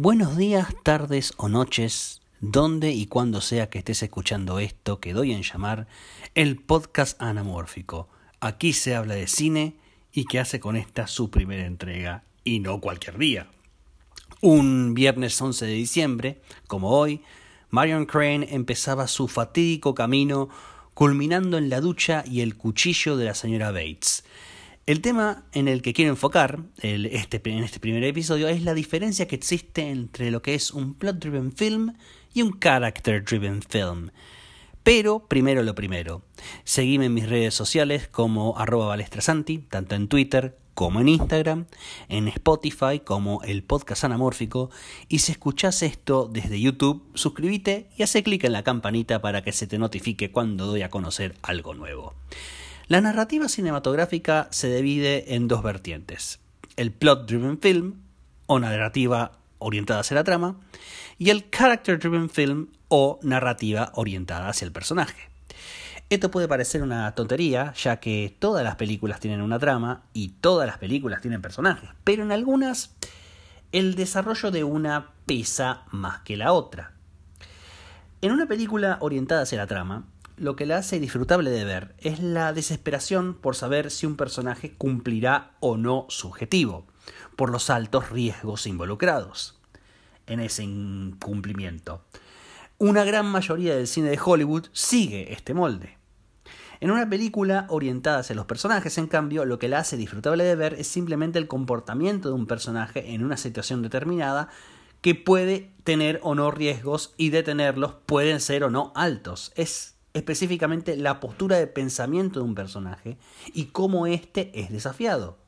Buenos días, tardes o noches, donde y cuando sea que estés escuchando esto que doy en llamar el podcast anamórfico. Aquí se habla de cine y que hace con esta su primera entrega, y no cualquier día. Un viernes 11 de diciembre, como hoy, Marion Crane empezaba su fatídico camino culminando en la ducha y el cuchillo de la señora Bates. El tema en el que quiero enfocar este, en este primer episodio es la diferencia que existe entre lo que es un plot-driven film y un character-driven film. Pero primero lo primero. Seguime en mis redes sociales como arroba balestrasanti, tanto en Twitter como en Instagram, en Spotify como el podcast anamórfico, y si escuchás esto desde YouTube, suscríbete y hace clic en la campanita para que se te notifique cuando doy a conocer algo nuevo. La narrativa cinematográfica se divide en dos vertientes, el plot-driven film, o narrativa orientada hacia la trama, y el character-driven film, o narrativa orientada hacia el personaje. Esto puede parecer una tontería, ya que todas las películas tienen una trama y todas las películas tienen personajes, pero en algunas el desarrollo de una pesa más que la otra. En una película orientada hacia la trama, lo que la hace disfrutable de ver es la desesperación por saber si un personaje cumplirá o no su objetivo, por los altos riesgos involucrados en ese incumplimiento. Una gran mayoría del cine de Hollywood sigue este molde. En una película orientada hacia los personajes, en cambio, lo que la hace disfrutable de ver es simplemente el comportamiento de un personaje en una situación determinada que puede tener o no riesgos y detenerlos pueden ser o no altos. Es específicamente la postura de pensamiento de un personaje y cómo éste es desafiado.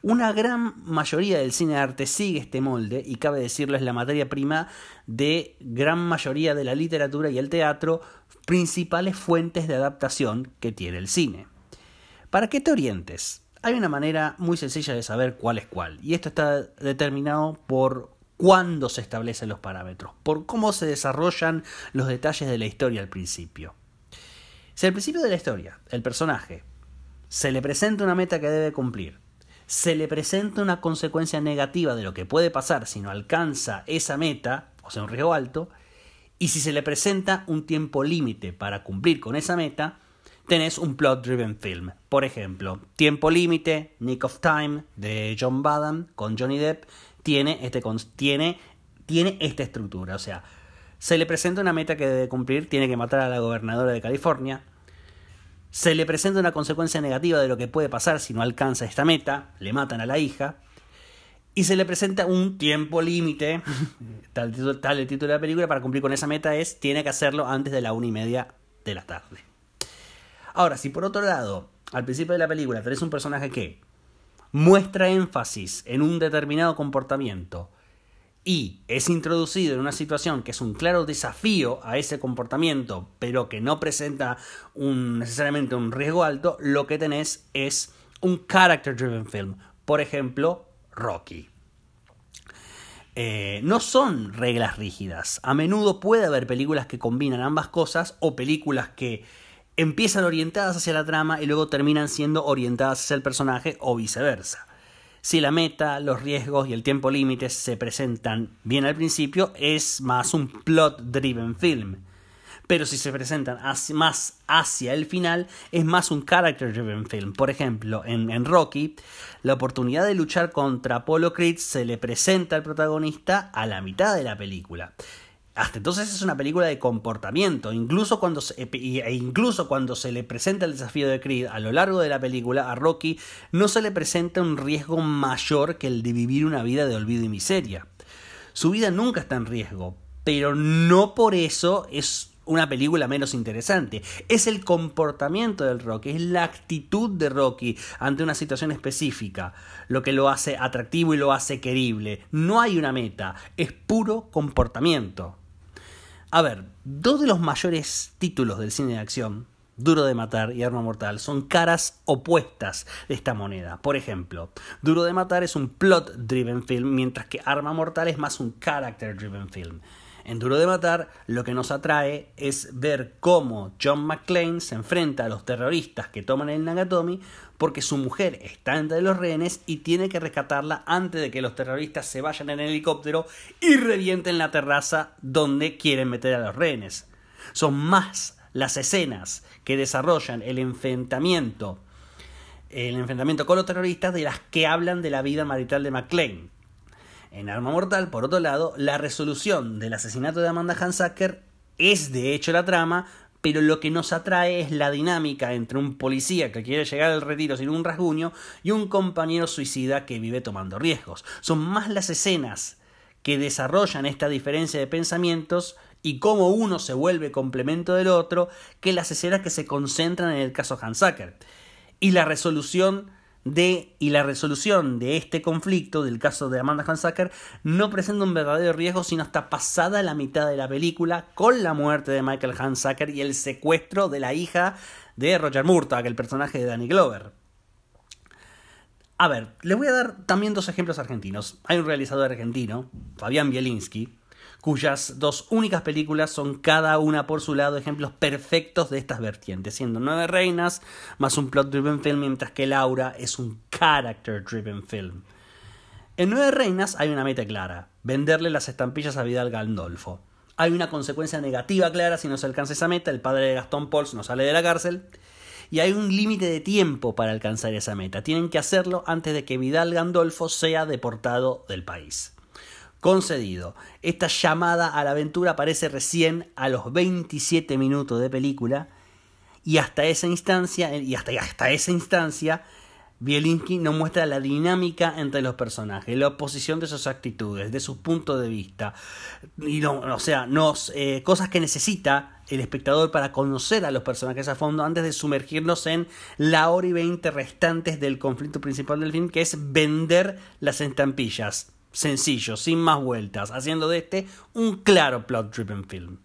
Una gran mayoría del cine de arte sigue este molde y cabe decirlo es la materia prima de gran mayoría de la literatura y el teatro, principales fuentes de adaptación que tiene el cine. Para que te orientes, hay una manera muy sencilla de saber cuál es cuál y esto está determinado por cuándo se establecen los parámetros, por cómo se desarrollan los detalles de la historia al principio. Si al principio de la historia el personaje se le presenta una meta que debe cumplir, se le presenta una consecuencia negativa de lo que puede pasar si no alcanza esa meta, o sea, un riesgo alto, y si se le presenta un tiempo límite para cumplir con esa meta, tenés un plot-driven film. Por ejemplo, Tiempo Límite, Nick of Time, de John Badham, con Johnny Depp, tiene, este, tiene, tiene esta estructura. O sea, se le presenta una meta que debe cumplir, tiene que matar a la gobernadora de California. Se le presenta una consecuencia negativa de lo que puede pasar si no alcanza esta meta, le matan a la hija. Y se le presenta un tiempo límite, tal, tal el título de la película, para cumplir con esa meta es, tiene que hacerlo antes de la una y media de la tarde. Ahora, si por otro lado, al principio de la película tenés un personaje que muestra énfasis en un determinado comportamiento y es introducido en una situación que es un claro desafío a ese comportamiento, pero que no presenta necesariamente un riesgo alto, lo que tenés es un character driven film. Por ejemplo, Rocky. Eh, no son reglas rígidas. A menudo puede haber películas que combinan ambas cosas o películas que empiezan orientadas hacia la trama y luego terminan siendo orientadas hacia el personaje o viceversa. Si la meta, los riesgos y el tiempo límite se presentan bien al principio, es más un plot-driven film. Pero si se presentan más hacia el final, es más un character-driven film. Por ejemplo, en, Rocky, la oportunidad de luchar contra Apollo Creed se le presenta al protagonista a la mitad de la película. Hasta entonces es una película de comportamiento. Incluso cuando, se, e incluso cuando se le presenta el desafío de Creed a lo largo de la película, a Rocky no se le presenta un riesgo mayor que el de vivir una vida de olvido y miseria. Su vida nunca está en riesgo, pero no por eso es una película menos interesante. Es el comportamiento del Rocky, es la actitud de Rocky ante una situación específica lo que lo hace atractivo y lo hace querible. No hay una meta, es puro comportamiento. A ver, dos de los mayores títulos del cine de acción, Duro de Matar y Arma Mortal, son caras opuestas de esta moneda. Por ejemplo, Duro de Matar es un plot-driven film, mientras que Arma Mortal es más un character-driven film. En Duro de Matar, lo que nos atrae es ver cómo John McClane se enfrenta a los terroristas que toman el Nagatomi porque su mujer está entre los rehenes y tiene que rescatarla antes de que los terroristas se vayan en el helicóptero y revienten la terraza donde quieren meter a los rehenes. Son más las escenas que desarrollan el enfrentamiento el enfrentamiento con los terroristas de las que hablan de la vida marital de McClane. En Arma Mortal, por otro lado, la resolución del asesinato de Amanda Hansacker es de hecho la trama, pero lo que nos atrae es la dinámica entre un policía que quiere llegar al retiro sin un rasguño y un compañero suicida que vive tomando riesgos. Son más las escenas que desarrollan esta diferencia de pensamientos y cómo uno se vuelve complemento del otro que las escenas que se concentran en el caso Hansacker. Y la resolución de y la resolución de este conflicto del caso de Amanda Hansacker no presenta un verdadero riesgo sino hasta pasada la mitad de la película con la muerte de Michael Hansacker y el secuestro de la hija de Roger Murtaugh, el personaje de Danny Glover. A ver, les voy a dar también dos ejemplos argentinos. Hay un realizador argentino, Fabián Bielinski, cuyas dos únicas películas son cada una por su lado ejemplos perfectos de estas vertientes, siendo Nueve Reinas más un plot-driven film, mientras que Laura es un character-driven film. En Nueve Reinas hay una meta clara, venderle las estampillas a Vidal Gandolfo. Hay una consecuencia negativa clara si no se alcanza esa meta, el padre de Gastón Pauls no sale de la cárcel, y hay un límite de tiempo para alcanzar esa meta. Tienen que hacerlo antes de que Vidal Gandolfo sea deportado del país concedido. Esta llamada a la aventura aparece recién a los 27 minutos de película y hasta esa instancia y hasta, hasta esa instancia Bielinski nos muestra la dinámica entre los personajes, la oposición de sus actitudes, de sus puntos de vista, y no, o sea, nos, eh, cosas que necesita el espectador para conocer a los personajes a fondo antes de sumergirnos en la hora y veinte restantes del conflicto principal del film, que es vender las estampillas sencillo, sin más vueltas, haciendo de este un claro plot-driven film.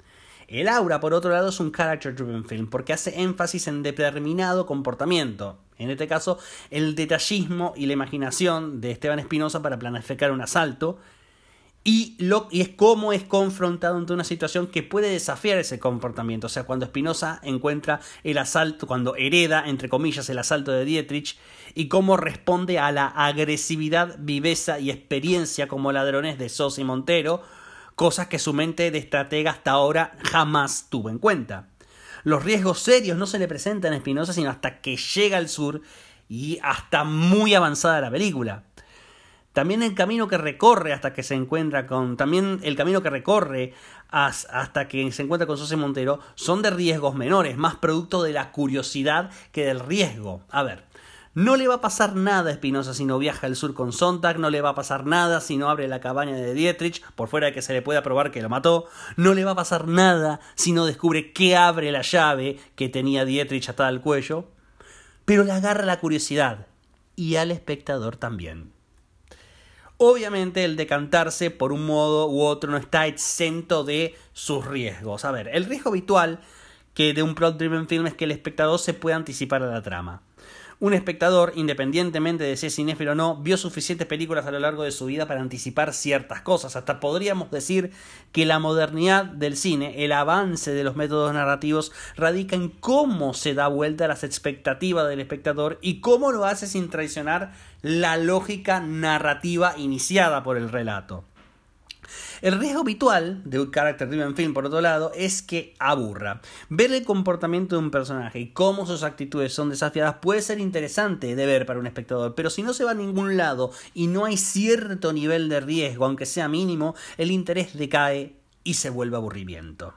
El aura, por otro lado, es un character-driven film porque hace énfasis en determinado comportamiento. En este caso, el detallismo y la imaginación de Esteban Espinosa para planificar un asalto y, lo, y es cómo es confrontado ante una situación que puede desafiar ese comportamiento. O sea, cuando Spinoza encuentra el asalto, cuando hereda, entre comillas, el asalto de Dietrich, y cómo responde a la agresividad, viveza y experiencia como ladrones de Sosa y Montero, cosas que su mente de estratega hasta ahora jamás tuvo en cuenta. Los riesgos serios no se le presentan a Spinoza sino hasta que llega al sur y hasta muy avanzada la película. También el camino que recorre hasta que se encuentra con. También el camino que recorre hasta que se encuentra con José Montero son de riesgos menores, más producto de la curiosidad que del riesgo. A ver. No le va a pasar nada a Espinosa si no viaja al sur con Sontag, no le va a pasar nada si no abre la cabaña de Dietrich, por fuera de que se le pueda probar que lo mató, no le va a pasar nada si no descubre que abre la llave que tenía Dietrich atada al cuello, pero le agarra la curiosidad y al espectador también. Obviamente el decantarse por un modo u otro no está exento de sus riesgos. A ver, el riesgo habitual que de un plot driven film es que el espectador se pueda anticipar a la trama. Un espectador, independientemente de si es cinéfilo o no, vio suficientes películas a lo largo de su vida para anticipar ciertas cosas. Hasta podríamos decir que la modernidad del cine, el avance de los métodos narrativos, radica en cómo se da vuelta a las expectativas del espectador y cómo lo hace sin traicionar la lógica narrativa iniciada por el relato. El riesgo habitual de un character driven film, por otro lado, es que aburra. Ver el comportamiento de un personaje y cómo sus actitudes son desafiadas puede ser interesante de ver para un espectador, pero si no se va a ningún lado y no hay cierto nivel de riesgo, aunque sea mínimo, el interés decae y se vuelve aburrimiento.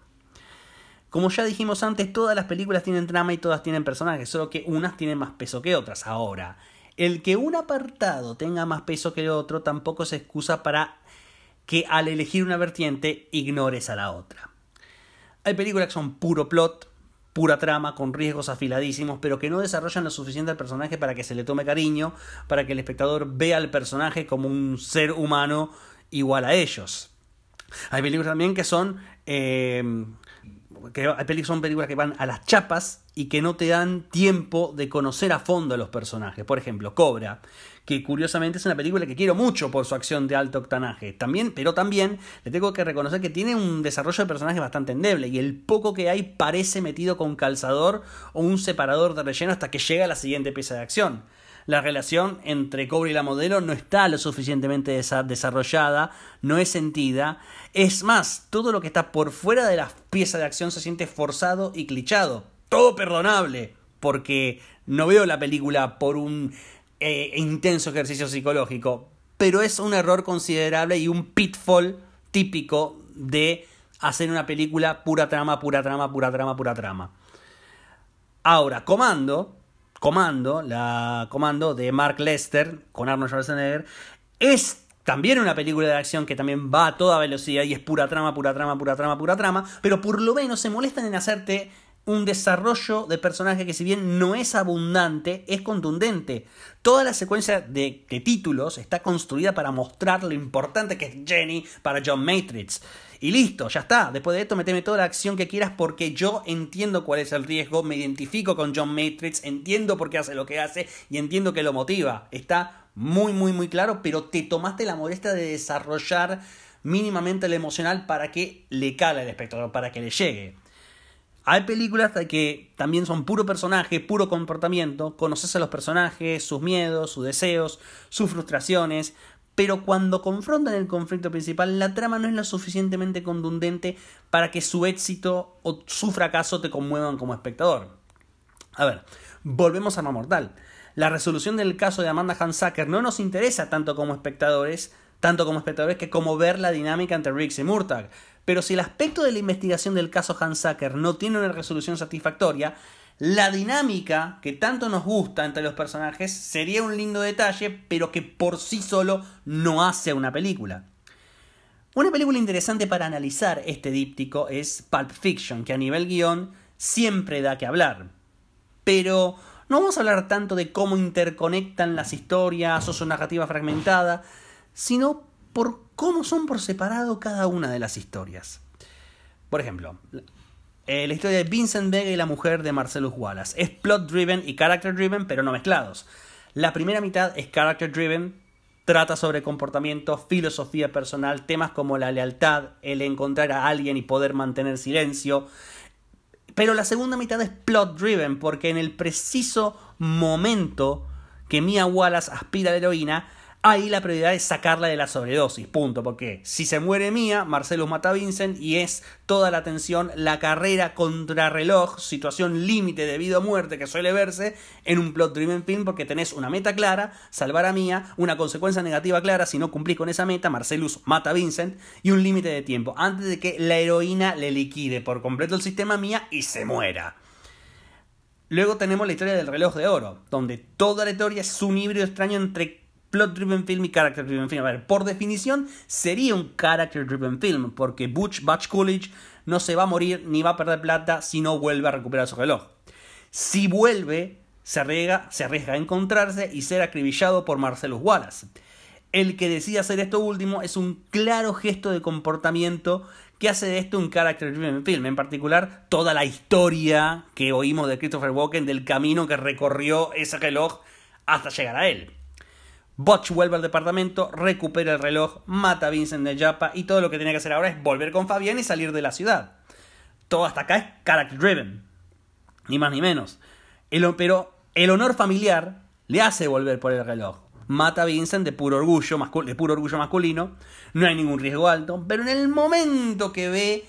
Como ya dijimos antes, todas las películas tienen trama y todas tienen personajes, solo que unas tienen más peso que otras. Ahora, el que un apartado tenga más peso que el otro tampoco es excusa para que al elegir una vertiente ignores a la otra. Hay películas que son puro plot, pura trama, con riesgos afiladísimos, pero que no desarrollan lo suficiente al personaje para que se le tome cariño, para que el espectador vea al personaje como un ser humano igual a ellos. Hay películas también que son Eh, que son películas que van a las chapas y que no te dan tiempo de conocer a fondo a los personajes. Por ejemplo, Cobra, que curiosamente es una película que quiero mucho por su acción de alto octanaje. También, pero también le tengo que reconocer que tiene un desarrollo de personaje bastante endeble y el poco que hay parece metido con calzador o un separador de relleno hasta que llega la siguiente pieza de acción la relación entre Cobra y la modelo no está lo suficientemente desarrollada, no es sentida. Es más, todo lo que está por fuera de la pieza de acción se siente forzado y clichado. Todo perdonable, porque no veo la película por un eh, intenso ejercicio psicológico, pero es un error considerable y un pitfall típico de hacer una película pura trama, pura trama, pura trama, pura trama. Ahora, Comando Comando, la Comando de Mark Lester con Arnold Schwarzenegger, es también una película de acción que también va a toda velocidad y es pura trama, pura trama, pura trama, pura trama, pero por lo menos se molestan en hacerte un desarrollo de personaje que si bien no es abundante, es contundente. Toda la secuencia de, títulos está construida para mostrar lo importante que es Jenny para John Matrix. Y listo, ya está. Después de esto, meteme toda la acción que quieras porque yo entiendo cuál es el riesgo, me identifico con John Matrix, entiendo por qué hace lo que hace y entiendo que lo motiva. Está muy, muy, muy claro, pero te tomaste la molestia de desarrollar mínimamente lo emocional para que le cale al espectador, para que le llegue. Hay películas que también son puro personaje, puro comportamiento, conoces a los personajes, sus miedos, sus deseos, sus frustraciones, pero cuando confrontan el conflicto principal, la trama no es lo suficientemente contundente para que su éxito o su fracaso te conmuevan como espectador. A ver, volvemos a Arma Mortal. La resolución del caso de Amanda Hansacker no nos interesa tanto como espectadores, tanto como espectadores que como ver la dinámica entre Riggs y Murtagh. Pero si el aspecto de la investigación del caso Hansacker no tiene una resolución satisfactoria, la dinámica que tanto nos gusta entre los personajes sería un lindo detalle, pero que por sí solo no hace una película. Una película interesante para analizar este díptico es Pulp Fiction, que a nivel guion siempre da que hablar. Pero no vamos a hablar tanto de cómo interconectan las historias o su narrativa fragmentada, sino por cómo son por separado cada una de las historias. Por ejemplo, eh, la historia de Vincent Vega y la mujer de Marcellus Wallace. Es plot driven y character driven, pero no mezclados. La primera mitad es character driven, trata sobre comportamiento, filosofía personal, temas como la lealtad, el encontrar a alguien y poder mantener silencio. Pero la segunda mitad es plot driven, porque en el preciso momento que Mia Wallace aspira a la heroína, ahí la prioridad es sacarla de la sobredosis, punto, porque si se muere Mía, Marcelo mata a Vincent y es toda la atención, la carrera contra reloj, situación límite debido a muerte que suele verse en un plot driven film porque tenés una meta clara, salvar a Mía, una consecuencia negativa clara si no cumplís con esa meta, Marcelus mata a Vincent y un límite de tiempo antes de que la heroína le liquide por completo el sistema Mía y se muera. Luego tenemos la historia del reloj de oro, donde toda la historia es un híbrido extraño entre plot driven film y character driven film. A ver, por definición sería un character driven film, porque Butch Batch Coolidge no se va a morir ni va a perder plata si no vuelve a recuperar su reloj. Si vuelve, se arriesga, se arriesga a encontrarse y ser acribillado por Marcellus Wallace. El que decide hacer esto último es un claro gesto de comportamiento que hace de esto un character driven film, en particular toda la historia que oímos de Christopher Walken del camino que recorrió ese reloj hasta llegar a él. Butch vuelve al departamento, recupera el reloj, mata a Vincent de Japa y todo lo que tiene que hacer ahora es volver con Fabián y salir de la ciudad. Todo hasta acá es character driven. Ni más ni menos. El, pero el honor familiar le hace volver por el reloj. Mata a Vincent de puro orgullo, de puro orgullo masculino. No hay ningún riesgo alto. Pero en el momento que ve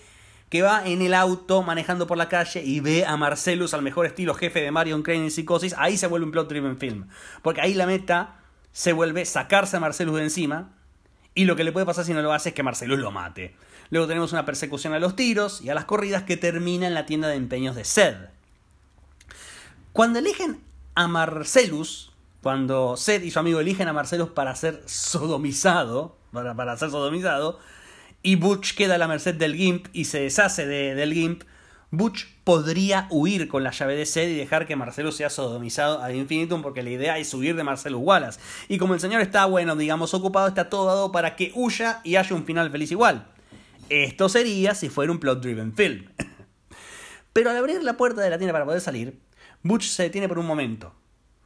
que va en el auto manejando por la calle y ve a Marcellus al mejor estilo jefe de Marion Crane en Psicosis, ahí se vuelve un plot driven film. Porque ahí la meta se vuelve sacarse a Marcelus de encima. Y lo que le puede pasar si no lo hace es que Marcelus lo mate. Luego tenemos una persecución a los tiros y a las corridas que termina en la tienda de empeños de Sed. Cuando eligen a Marcelus, cuando Sed y su amigo eligen a Marcelus para ser sodomizado, para, para ser sodomizado, y Butch queda a la merced del Gimp y se deshace del Gimp, Butch podría huir con la llave de sed y dejar que Marcelo sea sodomizado ad infinitum porque la idea es huir de Marcelo Wallace. Y como el señor está, bueno, digamos, ocupado, está todo dado para que huya y haya un final feliz igual. Esto sería si fuera un plot-driven film. Pero al abrir la puerta de la tienda para poder salir, Butch se detiene por un momento.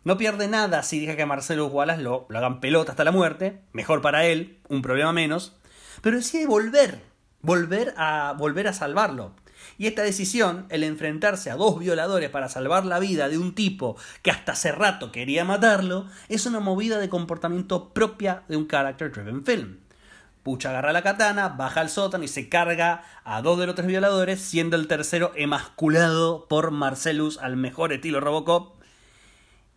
No pierde nada si deja que Marcelo Wallace lo, lo hagan pelota hasta la muerte, mejor para él, un problema menos, pero decide volver, volver a, volver a salvarlo. Y esta decisión, el enfrentarse a dos violadores para salvar la vida de un tipo que hasta hace rato quería matarlo, es una movida de comportamiento propia de un character driven film. Pucha agarra la katana, baja al sótano y se carga a dos de los tres violadores, siendo el tercero emasculado por Marcellus al mejor estilo Robocop.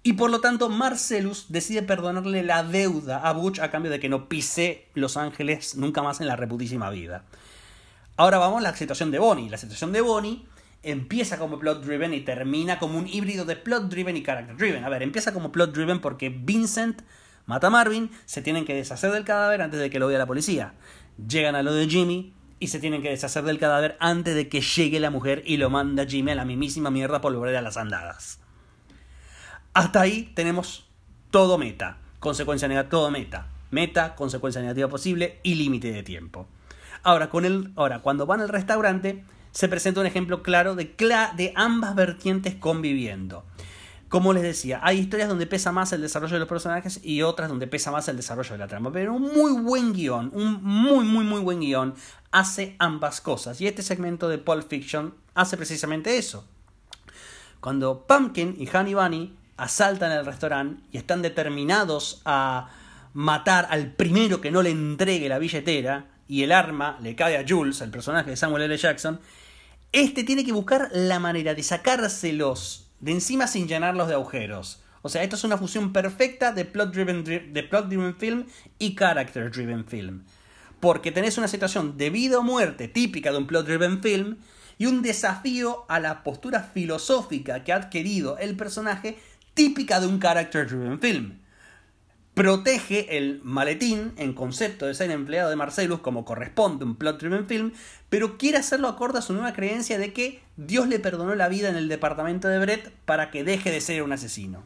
Y por lo tanto, Marcellus decide perdonarle la deuda a Butch a cambio de que no pise Los Ángeles nunca más en la reputísima vida. Ahora vamos a la situación de Bonnie. La situación de Bonnie empieza como plot driven y termina como un híbrido de plot driven y character driven. A ver, empieza como plot driven porque Vincent mata a Marvin, se tienen que deshacer del cadáver antes de que lo vea la policía. Llegan a lo de Jimmy y se tienen que deshacer del cadáver antes de que llegue la mujer y lo manda Jimmy a la mismísima mierda por volver a las andadas. Hasta ahí tenemos todo meta, consecuencia negativa, todo meta. Meta, consecuencia negativa posible y límite de tiempo. Ahora, con ahora, cuando van al restaurante, se presenta un ejemplo claro de, de ambas vertientes conviviendo. Como les decía, hay historias donde pesa más el desarrollo de los personajes y otras donde pesa más el desarrollo de la trama. Pero un muy buen guion, un muy, muy, muy buen guion, hace ambas cosas. Y este segmento de Pulp Fiction hace precisamente eso. Cuando Pumpkin y Honey Bunny asaltan el restaurante y están determinados a matar al primero que no le entregue la billetera y el arma le cae a Jules, el personaje de Samuel L. Jackson, este tiene que buscar la manera de sacárselos de encima sin llenarlos de agujeros. O sea, esto es una fusión perfecta de plot-driven de plot -driven film y character-driven film. Porque tenés una situación de vida o muerte típica de un plot-driven film y un desafío a la postura filosófica que ha adquirido el personaje típica de un character-driven film protege el maletín en concepto de ser empleado de Marcellus como corresponde un plot driven film, pero quiere hacerlo acorde a su nueva creencia de que Dios le perdonó la vida en el departamento de Brett para que deje de ser un asesino.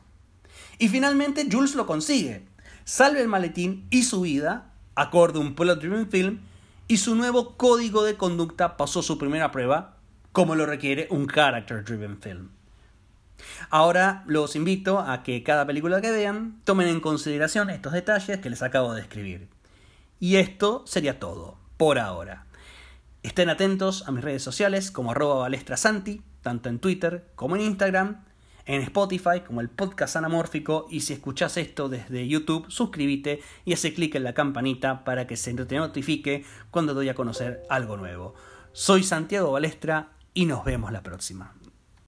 Y finalmente Jules lo consigue, salve el maletín y su vida, acorde a un plot driven film, y su nuevo código de conducta pasó su primera prueba, como lo requiere un character driven film. Ahora los invito a que cada película que vean tomen en consideración estos detalles que les acabo de describir. Y esto sería todo, por ahora. Estén atentos a mis redes sociales como arroba balestrasanti, tanto en Twitter como en Instagram, en Spotify como el podcast anamórfico y si escuchas esto desde YouTube, suscríbete y hace clic en la campanita para que se te notifique cuando doy a conocer algo nuevo. Soy Santiago Balestra y nos vemos la próxima.